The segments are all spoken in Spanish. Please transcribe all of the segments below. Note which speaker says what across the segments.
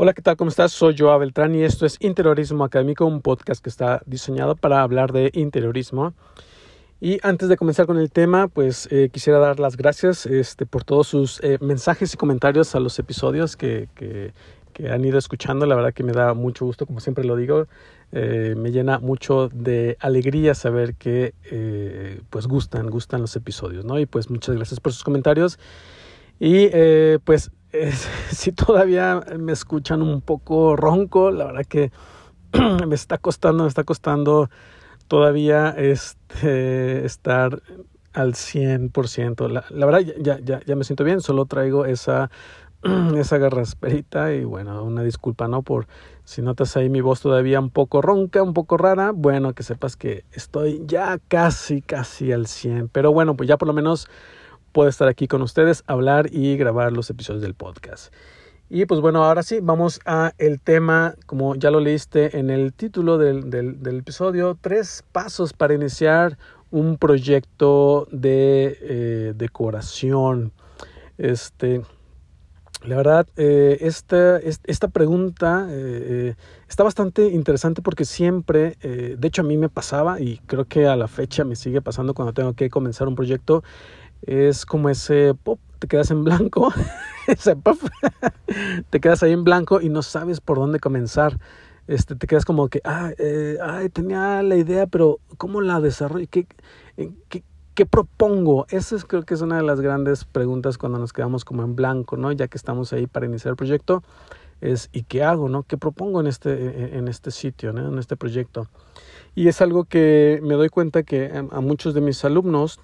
Speaker 1: Hola, ¿qué tal? ¿Cómo estás? Soy Joa Beltrán y esto es Interiorismo Académico, un podcast que está diseñado para hablar de interiorismo. Y antes de comenzar con el tema, pues eh, quisiera dar las gracias este, por todos sus eh, mensajes y comentarios a los episodios que, que, que, han ido escuchando. La verdad que me da mucho gusto, como siempre lo digo. Eh, me llena mucho de alegría saber que eh, pues gustan, gustan los episodios, ¿no? Y pues muchas gracias por sus comentarios. Y eh, pues si todavía me escuchan un poco ronco, la verdad que me está costando, me está costando todavía este, estar al 100%. La, la verdad ya, ya, me siento bien, solo traigo esa, esa garrasperita y bueno, una disculpa, ¿no? Por si notas ahí mi voz todavía un poco ronca, un poco rara, bueno, que sepas que estoy ya casi, casi al 100. Pero bueno, pues ya por lo menos puedo estar aquí con ustedes, hablar y grabar los episodios del podcast. Y pues bueno, ahora sí, vamos a el tema, como ya lo leíste en el título del, del, episodio, tres pasos para iniciar un proyecto de eh, decoración. Este, la verdad, eh, esta, esta pregunta eh, está bastante interesante porque siempre, de hecho a mí me pasaba y creo que a la fecha me sigue pasando cuando tengo que comenzar un proyecto, es como ese pop, te quedas en blanco, ese pop, te quedas ahí en blanco y no sabes por dónde comenzar. Este, te quedas como que, ah, ay, tenía la idea, pero ¿cómo la desarrollo? ¿Qué, qué, ¿Qué propongo? Esa es, creo que es una de las grandes preguntas cuando nos quedamos como en blanco, ¿no? Ya que estamos ahí para iniciar el proyecto, es ¿y qué hago, no? ¿Qué propongo en este, en este sitio, en este proyecto? Y es algo que me doy cuenta que a muchos de mis alumnos,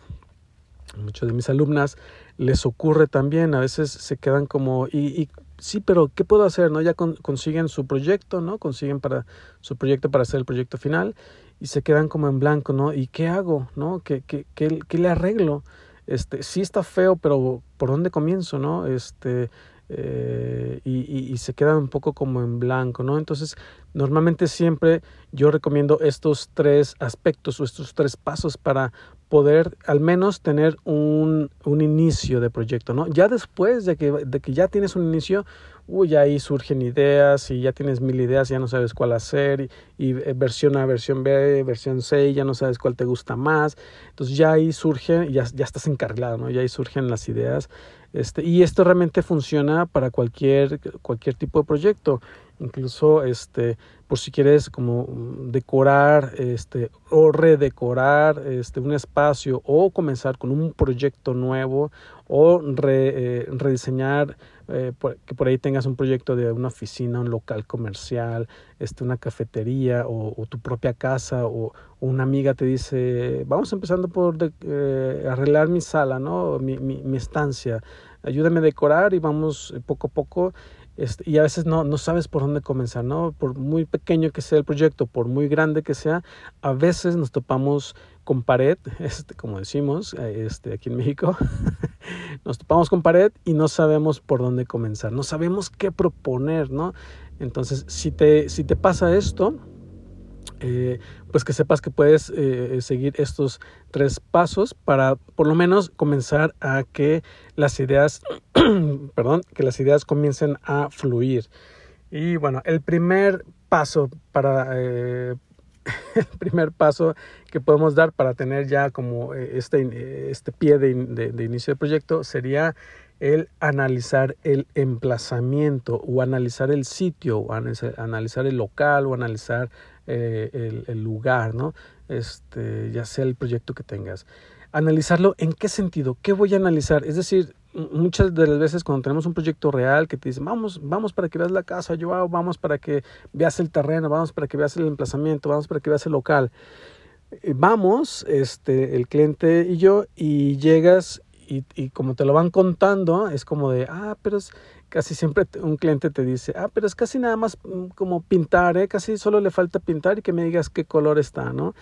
Speaker 1: a muchos de mis alumnas, les ocurre también, a veces se quedan como, y, y sí, pero ¿qué puedo hacer? ¿No? Ya con, consiguen su proyecto, ¿no? Consiguen para su proyecto para hacer el proyecto final y se quedan como en blanco, ¿no? ¿Y qué hago? ¿No? ¿Qué, qué, qué, qué le arreglo? Este, sí está feo, pero ¿por dónde comienzo? ¿No? Este, eh, y, se quedan un poco como en blanco, ¿no? Entonces, normalmente siempre yo recomiendo estos tres aspectos o estos tres pasos para poder al menos tener un, un inicio de proyecto, ¿no? Ya después de que, de que ya tienes un inicio, uy, ahí surgen ideas y ya tienes mil ideas, ya no sabes cuál hacer, y, y, versión A, versión B, versión C, ya no sabes cuál te gusta más. Entonces ya ahí surge, ya, ya estás encarrilado, ¿no? Ya ahí surgen las ideas. Este, y esto realmente funciona para cualquier, cualquier tipo de proyecto. Incluso este, por si quieres como decorar este, o redecorar este, un espacio o comenzar con un proyecto nuevo o re, eh, rediseñar eh, que por ahí tengas un proyecto de una oficina, un local comercial, este, una cafetería o, tu propia casa o, una amiga te dice, vamos empezando por eh, arreglar mi sala, ¿no? mi, mi estancia, ayúdame a decorar y vamos poco a poco este, y a veces no, no sabes por dónde comenzar, ¿no? Por muy pequeño que sea el proyecto, por muy grande que sea, a veces nos topamos con pared, este, como decimos este, aquí en México, nos topamos con pared y no sabemos por dónde comenzar, no sabemos qué proponer, ¿no? Entonces, si te, si te pasa esto, eh, pues que sepas que puedes eh, seguir estos tres pasos para por lo menos comenzar a que las ideas, perdón, que las ideas comiencen a fluir. Y bueno, el primer paso para eh, el primer paso que podemos dar para tener ya como este, este pie de inicio de proyecto sería el analizar el emplazamiento o analizar el sitio o analizar el local o analizar eh, el, lugar, ¿no? Este, ya sea el proyecto que tengas. Analizarlo en qué sentido, qué voy a analizar. Es decir, muchas de las veces cuando tenemos un proyecto real que te dicen, vamos, vamos para que veas la casa, yo vamos para que veas el terreno, vamos para que veas el emplazamiento, vamos para que veas el local. Eh, vamos, este, el cliente y yo, y llegas y, y, como te lo van contando, es como de, ah, pero es, casi siempre un cliente te dice, ah, pero es casi nada más mm, como pintar, ¿eh? casi solo le falta pintar y que me digas qué color está, ¿no?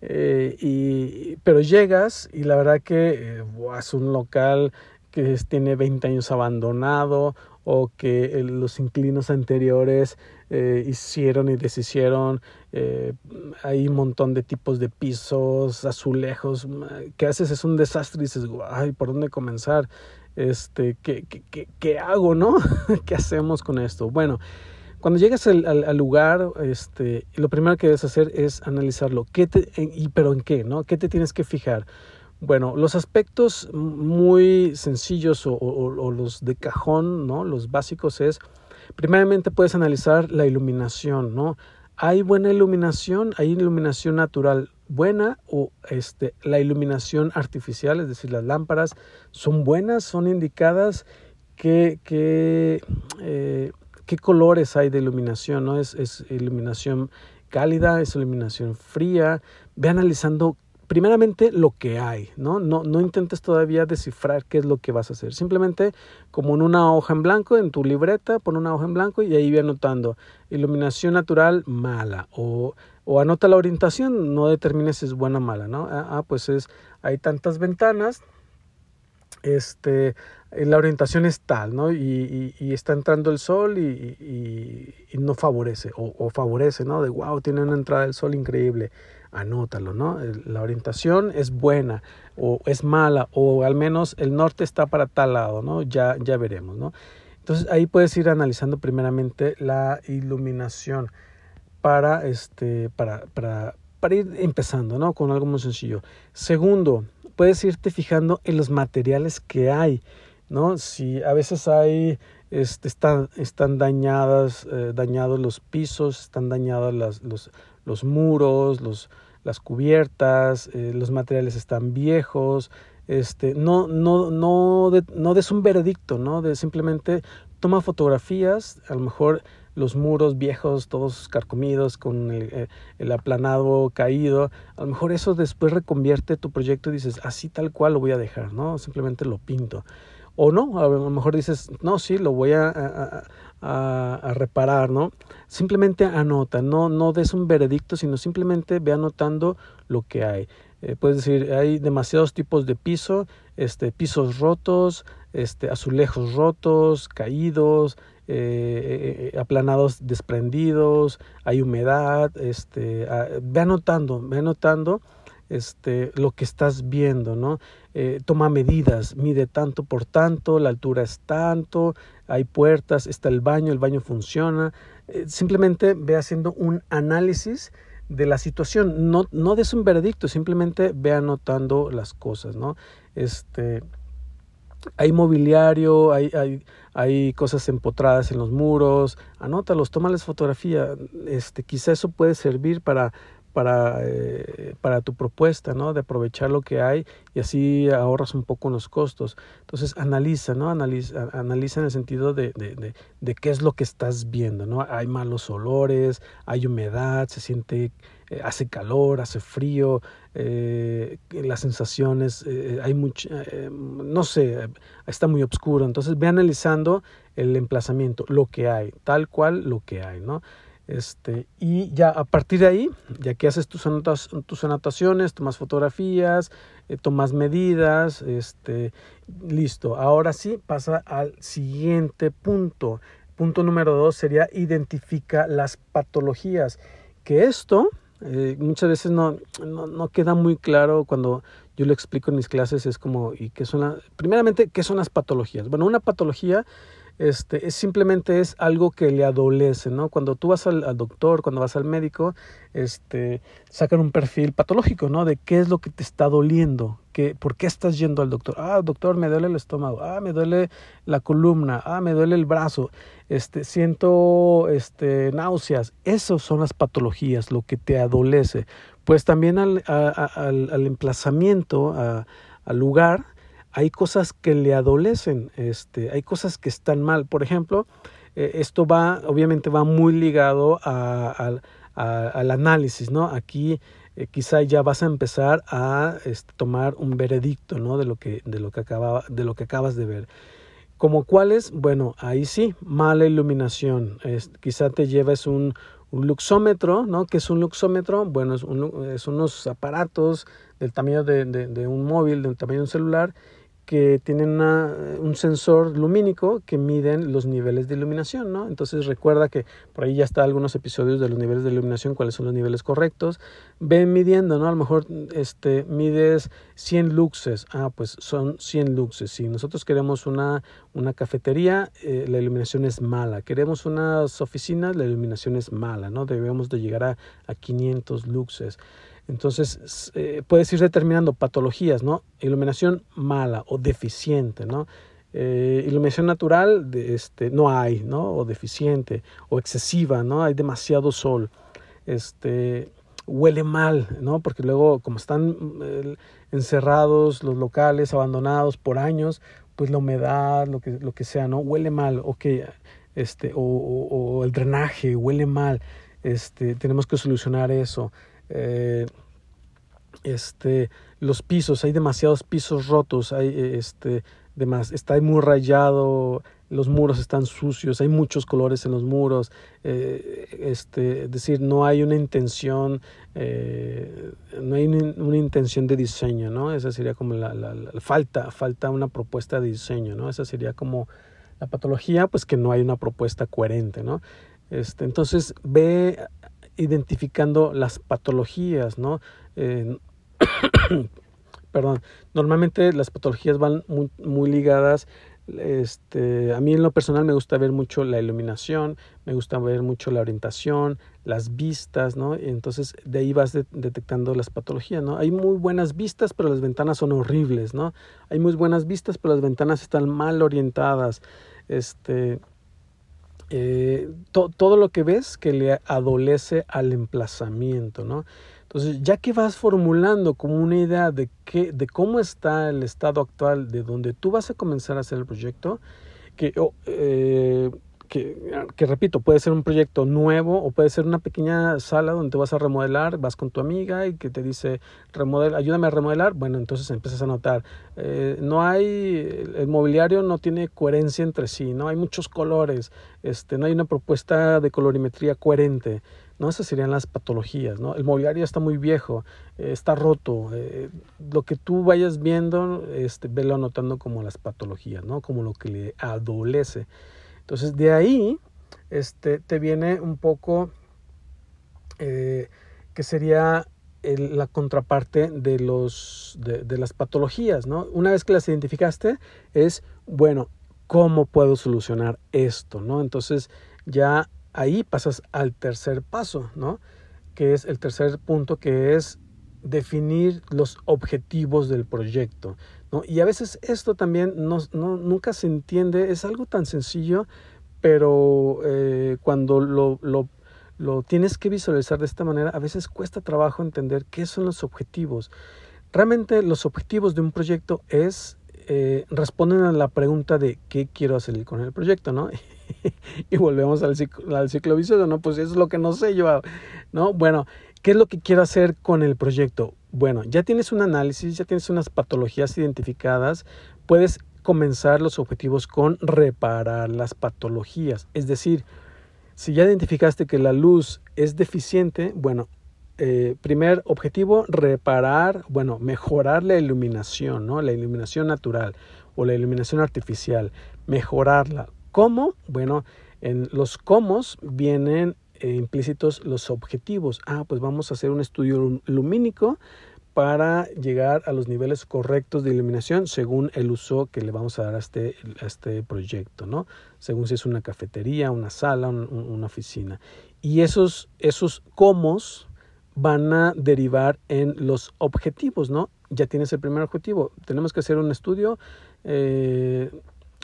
Speaker 1: Eh, y, pero llegas y la verdad que eh, es un local que tiene 20 años abandonado o que los inclinos anteriores eh, hicieron y deshicieron. Eh, hay un montón de tipos de pisos, azulejos. ¿Qué haces? Es un desastre y dices, ay, ¿por dónde comenzar? Este, ¿qué, qué, qué, hago, no? ¿Qué hacemos con esto? Bueno, cuando llegas al, al, lugar, este, lo primero que debes hacer es analizarlo. ¿Qué te, y, ¿Pero en qué? ¿no? ¿Qué te tienes que fijar? Bueno, los aspectos muy sencillos o, o, los de cajón, ¿no? Los básicos es, primeramente puedes analizar la iluminación, ¿no? ¿Hay buena iluminación? ¿Hay iluminación natural buena o este, la iluminación artificial, es decir, las lámparas, son buenas, son indicadas? que, que eh, qué colores hay de iluminación, ¿no? Es, es iluminación cálida, es iluminación fría. Ve analizando primeramente lo que hay, ¿no? ¿no? No intentes todavía descifrar qué es lo que vas a hacer. Simplemente como en una hoja en blanco, en tu libreta, pon una hoja en blanco y ahí ve anotando iluminación natural mala o, o anota la orientación, no determines si es buena o mala, ¿no? Ah, ah pues es, hay tantas ventanas, este, la orientación es tal, ¿no? Y, está entrando el sol y, no favorece, o, favorece, ¿no? De wow, tiene una entrada del sol increíble, anótalo, ¿no? La orientación es buena o es mala, o al menos el norte está para tal lado, ¿no? Ya, ya veremos, ¿no? Entonces ahí puedes ir analizando primeramente la iluminación para, este, para, para, para ir empezando, ¿no? Con algo muy sencillo. Segundo, puedes irte fijando en los materiales que hay. ¿no? Si a veces hay, este, están, están dañadas, eh, dañados los pisos, están dañados las, los, los muros, los, las cubiertas, eh, los materiales están viejos, este, no, no, no, no des un veredicto, ¿no? De simplemente toma fotografías, a lo mejor los muros viejos, todos carcomidos, con el, eh, el, aplanado caído, a lo mejor eso después reconvierte tu proyecto y dices, así tal cual lo voy a dejar, ¿no? Simplemente lo pinto. O no, a lo mejor dices, no, sí, lo voy a, a, a, reparar, ¿no? Simplemente anota, no, no des un veredicto, sino simplemente ve anotando lo que hay. Eh, puedes decir, hay demasiados tipos de piso, este, pisos rotos, este, azulejos rotos, caídos, eh, eh, aplanados desprendidos, hay humedad, este, ah, ve anotando, ve anotando este, lo que estás viendo, ¿no? Eh, toma medidas, mide tanto por tanto, la altura es tanto, hay puertas, está el baño, el baño funciona. Simplemente ve haciendo un análisis de la situación, no, no des un veredicto, simplemente ve anotando las cosas, ¿no? Este, hay mobiliario, hay, hay, hay cosas empotradas en los muros, anótalos, tómales fotografía, este, quizá eso puede servir para para, eh, para tu propuesta, ¿no? De aprovechar lo que hay y así ahorras un poco los costos. Entonces analiza, ¿no? Analiza, analiza en el sentido de, de, qué es lo que estás viendo, ¿no? Hay malos olores, hay humedad, se siente, eh, hace calor, hace frío, eh, las sensaciones, eh, hay mucho, no sé, está muy oscuro. Entonces ve analizando el emplazamiento, lo que hay, tal cual lo que hay, ¿no? Este, y ya a partir de ahí, ya que haces tus, tus anotaciones, tomas fotografías, eh, tomas medidas, este, listo. Ahora sí pasa al siguiente punto. Punto número dos sería identifica las patologías. Que esto eh, muchas veces no, no, no, queda muy claro cuando yo lo explico en mis clases. Es como, ¿y qué son las, primeramente, qué son las patologías? Bueno, una patología este, es simplemente es algo que le adolece, ¿no? Cuando tú vas al, doctor, cuando vas al médico, este, sacan un perfil patológico, ¿no? De qué es lo que te está doliendo, que, por qué estás yendo al doctor. Ah, doctor, me duele el estómago, ah, me duele la columna, ah, me duele el brazo, este, siento este, náuseas. Esas son las patologías, lo que te adolece. Pues también al, al, al emplazamiento, al lugar, hay cosas que le adolecen, este, hay cosas que están mal. Por ejemplo, eh, esto va, obviamente va muy ligado a, al análisis, ¿no? Aquí eh, quizá ya vas a empezar a este, tomar un veredicto, ¿no? De lo que, de lo que, acaba, de lo que acabas de ver. Como cuáles, bueno, ahí sí, mala iluminación. Es, quizá te lleves un, un luxómetro, ¿no? ¿Qué es un luxómetro? Bueno, es, unos aparatos del tamaño de, un móvil, del tamaño de un celular, que tienen un sensor lumínico que miden los niveles de iluminación, ¿no? Entonces recuerda que por ahí ya está algunos episodios de los niveles de iluminación, cuáles son los niveles correctos. Ven midiendo, ¿no? A lo mejor este, mides 100 luxes. Ah, pues son 100 luxes. Si nosotros queremos una, una cafetería, eh, la iluminación es mala. Queremos unas oficinas, la iluminación es mala, ¿no? Debemos de llegar a, a 500 luxes. Entonces, eh, puedes ir determinando patologías, ¿no? Iluminación mala o deficiente, ¿no? Eh, iluminación natural, de, este, no hay, ¿no? O deficiente, o excesiva, ¿no? Hay demasiado sol. Este, huele mal, ¿no? Porque luego, como están encerrados los locales, abandonados por años, pues la humedad, lo que, lo que sea, ¿no? Huele mal, ok, este, o, o, o el drenaje huele mal, este, tenemos que solucionar eso. Eh, este, los pisos, hay demasiados pisos rotos, hay este, demás, está muy rayado, los muros están sucios, hay muchos colores en los muros, eh, este, es decir, no hay una intención, eh, no hay una, intención de diseño, ¿no? Esa sería como la, la, falta, falta una propuesta de diseño, ¿no? Esa sería como la patología, pues que no hay una propuesta coherente, ¿no? Este, entonces ve identificando las patologías, ¿no? Perdón, normalmente las patologías van muy, muy ligadas este, a mí en lo personal me gusta ver mucho la iluminación, me gusta ver mucho la orientación, las vistas, ¿no? Entonces de ahí vas detectando las patologías, ¿no? Hay muy buenas vistas, pero las ventanas son horribles, ¿no? Hay muy buenas vistas, pero las ventanas están mal orientadas. Este, eh, todo lo que ves que le adolece al emplazamiento, ¿no? Entonces, ya que vas formulando como una idea de, qué, de cómo está el estado actual de donde tú vas a comenzar a hacer el proyecto, que eh, que, que, repito, puede ser un proyecto nuevo o puede ser una pequeña sala donde te vas a remodelar, vas con tu amiga y que te dice, remodela, ayúdame a remodelar, bueno, entonces empiezas a notar, eh, no hay, el mobiliario no tiene coherencia entre sí, no hay muchos colores, este, no hay una propuesta de colorimetría coherente, ¿no? Esas serían las patologías, ¿no? El mobiliario está muy viejo, eh, está roto, eh, lo que tú vayas viendo, este, velo anotando como las patologías, ¿no? Como lo que le adolece. Entonces de ahí este, te viene un poco eh, que sería la contraparte de, los, de, las patologías. ¿no? Una vez que las identificaste es, bueno, ¿cómo puedo solucionar esto? ¿no? Entonces ya ahí pasas al tercer paso, ¿no? que es el tercer punto, que es definir los objetivos del proyecto. Y a veces esto también no, nunca se entiende, es algo tan sencillo, pero eh, cuando lo, lo, lo, tienes que visualizar de esta manera, a veces cuesta trabajo entender qué son los objetivos. Realmente los objetivos de un proyecto es, eh, responden a la pregunta de qué quiero hacer con el proyecto, ¿no? y volvemos al ciclo, al ciclo vicioso, ¿no? Pues eso es lo que no sé yo, ¿no? Bueno, ¿qué es lo que quiero hacer con el proyecto? Bueno, ya tienes un análisis, ya tienes unas patologías identificadas, puedes comenzar los objetivos con reparar las patologías. Es decir, si ya identificaste que la luz es deficiente, bueno, eh, primer objetivo, reparar, bueno, mejorar la iluminación, ¿no? La iluminación natural o la iluminación artificial, mejorarla. ¿Cómo? Bueno, en los cómo vienen eh, implícitos los objetivos. Ah, pues vamos a hacer un estudio lumínico para llegar a los niveles correctos de iluminación según el uso que le vamos a dar a este, a este proyecto, ¿no? Según si es una cafetería, una sala, una oficina. Y esos, esos comos van a derivar en los objetivos, ¿no? Ya tienes el primer objetivo. Tenemos que hacer un estudio, eh,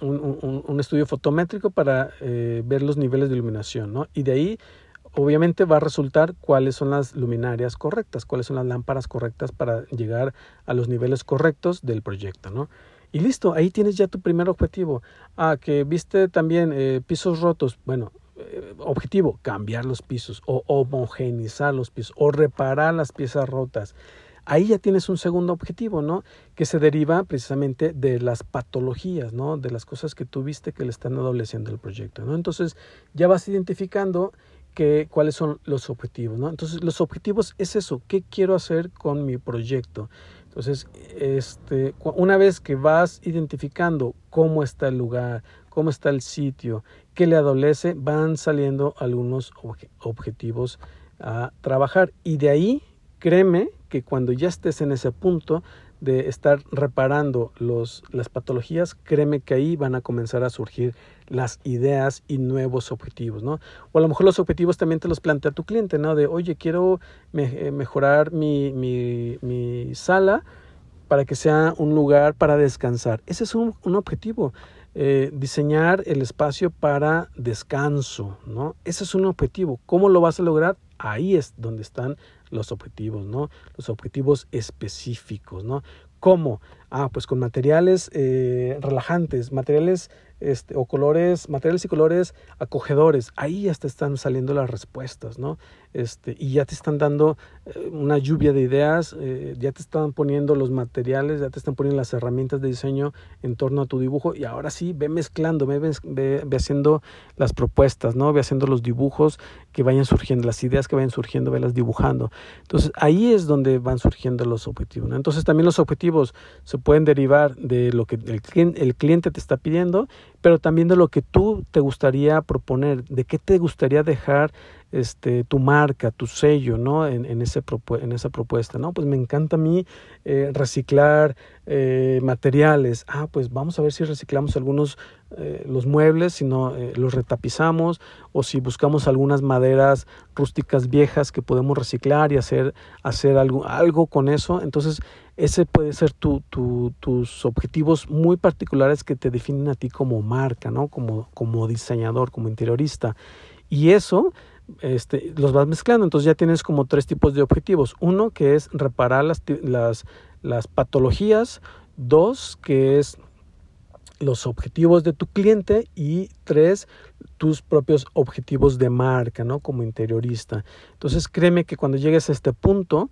Speaker 1: un, un, estudio fotométrico para eh, ver los niveles de iluminación, ¿no? Y de ahí obviamente va a resultar cuáles son las luminarias correctas, cuáles son las lámparas correctas para llegar a los niveles correctos del proyecto, ¿no? Y listo, ahí tienes ya tu primer objetivo. Ah, que viste también eh, pisos rotos. Bueno, eh, objetivo, cambiar los pisos o homogeneizar los pisos o reparar las piezas rotas. Ahí ya tienes un segundo objetivo, ¿no? Que se deriva precisamente de las patologías, ¿no? De las cosas que tú viste que le están adoleciendo el proyecto, ¿no? Entonces ya vas identificando que, cuáles son los objetivos, ¿no? Entonces, los objetivos es eso, ¿qué quiero hacer con mi proyecto? Entonces, este, una vez que vas identificando cómo está el lugar, cómo está el sitio, qué le adolece, van saliendo algunos objetivos a trabajar. Y de ahí, créeme que cuando ya estés en ese punto de estar reparando los, las patologías, créeme que ahí van a comenzar a surgir las ideas y nuevos objetivos, ¿no? O a lo mejor los objetivos también te los plantea tu cliente, ¿no? De, oye, quiero eh, mejorar mi, mi, sala para que sea un lugar para descansar. Ese es un, un objetivo. Eh, diseñar el espacio para descanso, ¿no? Ese es un objetivo. ¿Cómo lo vas a lograr? Ahí es donde están los objetivos, ¿no? Los objetivos específicos, ¿no? ¿Cómo? Ah, pues con materiales eh, relajantes, materiales este, o colores, materiales y colores acogedores. Ahí ya te están saliendo las respuestas, ¿no? Este, y ya te están dando eh, una lluvia de ideas, eh, ya te están poniendo los materiales, ya te están poniendo las herramientas de diseño en torno a tu dibujo y ahora sí, ve mezclando, ve, ve, haciendo las propuestas, ¿no? Ve haciendo los dibujos que vayan surgiendo, las ideas que vayan surgiendo, velas dibujando. Entonces ahí es donde van surgiendo los objetivos, ¿no? Entonces también los objetivos se pueden derivar de lo que el, cliente te está pidiendo, pero también de lo que tú te gustaría proponer, de qué te gustaría dejar este, tu marca, tu sello, ¿no? En, en, ese en esa propuesta, ¿no? Pues me encanta a mí eh, reciclar eh, materiales. Ah, pues vamos a ver si reciclamos algunos, eh, los muebles, si no los retapizamos, o si buscamos algunas maderas rústicas viejas que podemos reciclar y hacer, hacer algo, algo con eso. Entonces, ese puede ser tu, tu, tus objetivos muy particulares que te definen a ti como marca, ¿no? Como, como diseñador, como interiorista. Y eso este, los vas mezclando. Entonces ya tienes como tres tipos de objetivos. Uno que es reparar las, las, las patologías. Dos que es los objetivos de tu cliente y tres, tus propios objetivos de marca, ¿no? Como interiorista. Entonces créeme que cuando llegues a este punto,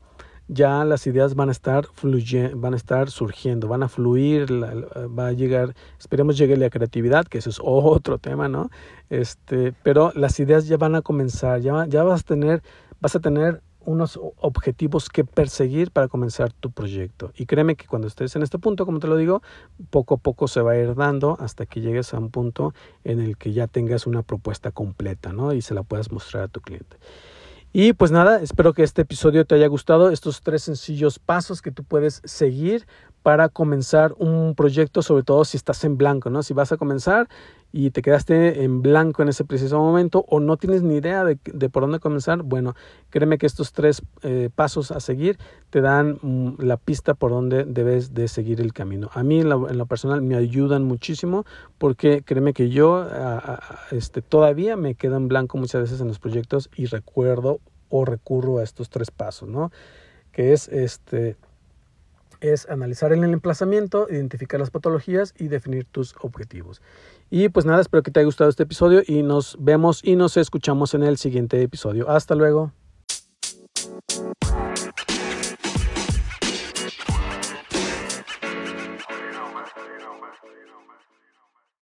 Speaker 1: ya las ideas van a estar fluyendo, van a estar surgiendo, van a fluir, va a llegar, esperemos llegue la creatividad, que eso es otro tema, ¿no? Este, pero las ideas ya van a comenzar, ya, ya vas a tener, vas a tener unos objetivos que perseguir para comenzar tu proyecto. Y créeme que cuando estés en este punto, como te lo digo, poco a poco se va a ir dando hasta que llegues a un punto en el que ya tengas una propuesta completa, ¿no? Y se la puedas mostrar a tu cliente. Y pues nada, espero que este episodio te haya gustado, estos tres sencillos pasos que tú puedes seguir para comenzar un proyecto, sobre todo si estás en blanco, ¿no? Si vas a comenzar y te quedaste en blanco en ese preciso momento o no tienes ni idea de, por dónde comenzar, bueno, créeme que estos tres eh, pasos a seguir te dan mm, la pista por dónde debes de seguir el camino. A mí en lo, personal me ayudan muchísimo porque créeme que yo este, todavía me quedo en blanco muchas veces en los proyectos y recuerdo o recurro a estos tres pasos, ¿no? Que es este es analizar el emplazamiento, identificar las patologías y definir tus objetivos. Y pues nada, espero que te haya gustado este episodio y nos vemos y nos escuchamos en el siguiente episodio. Hasta luego.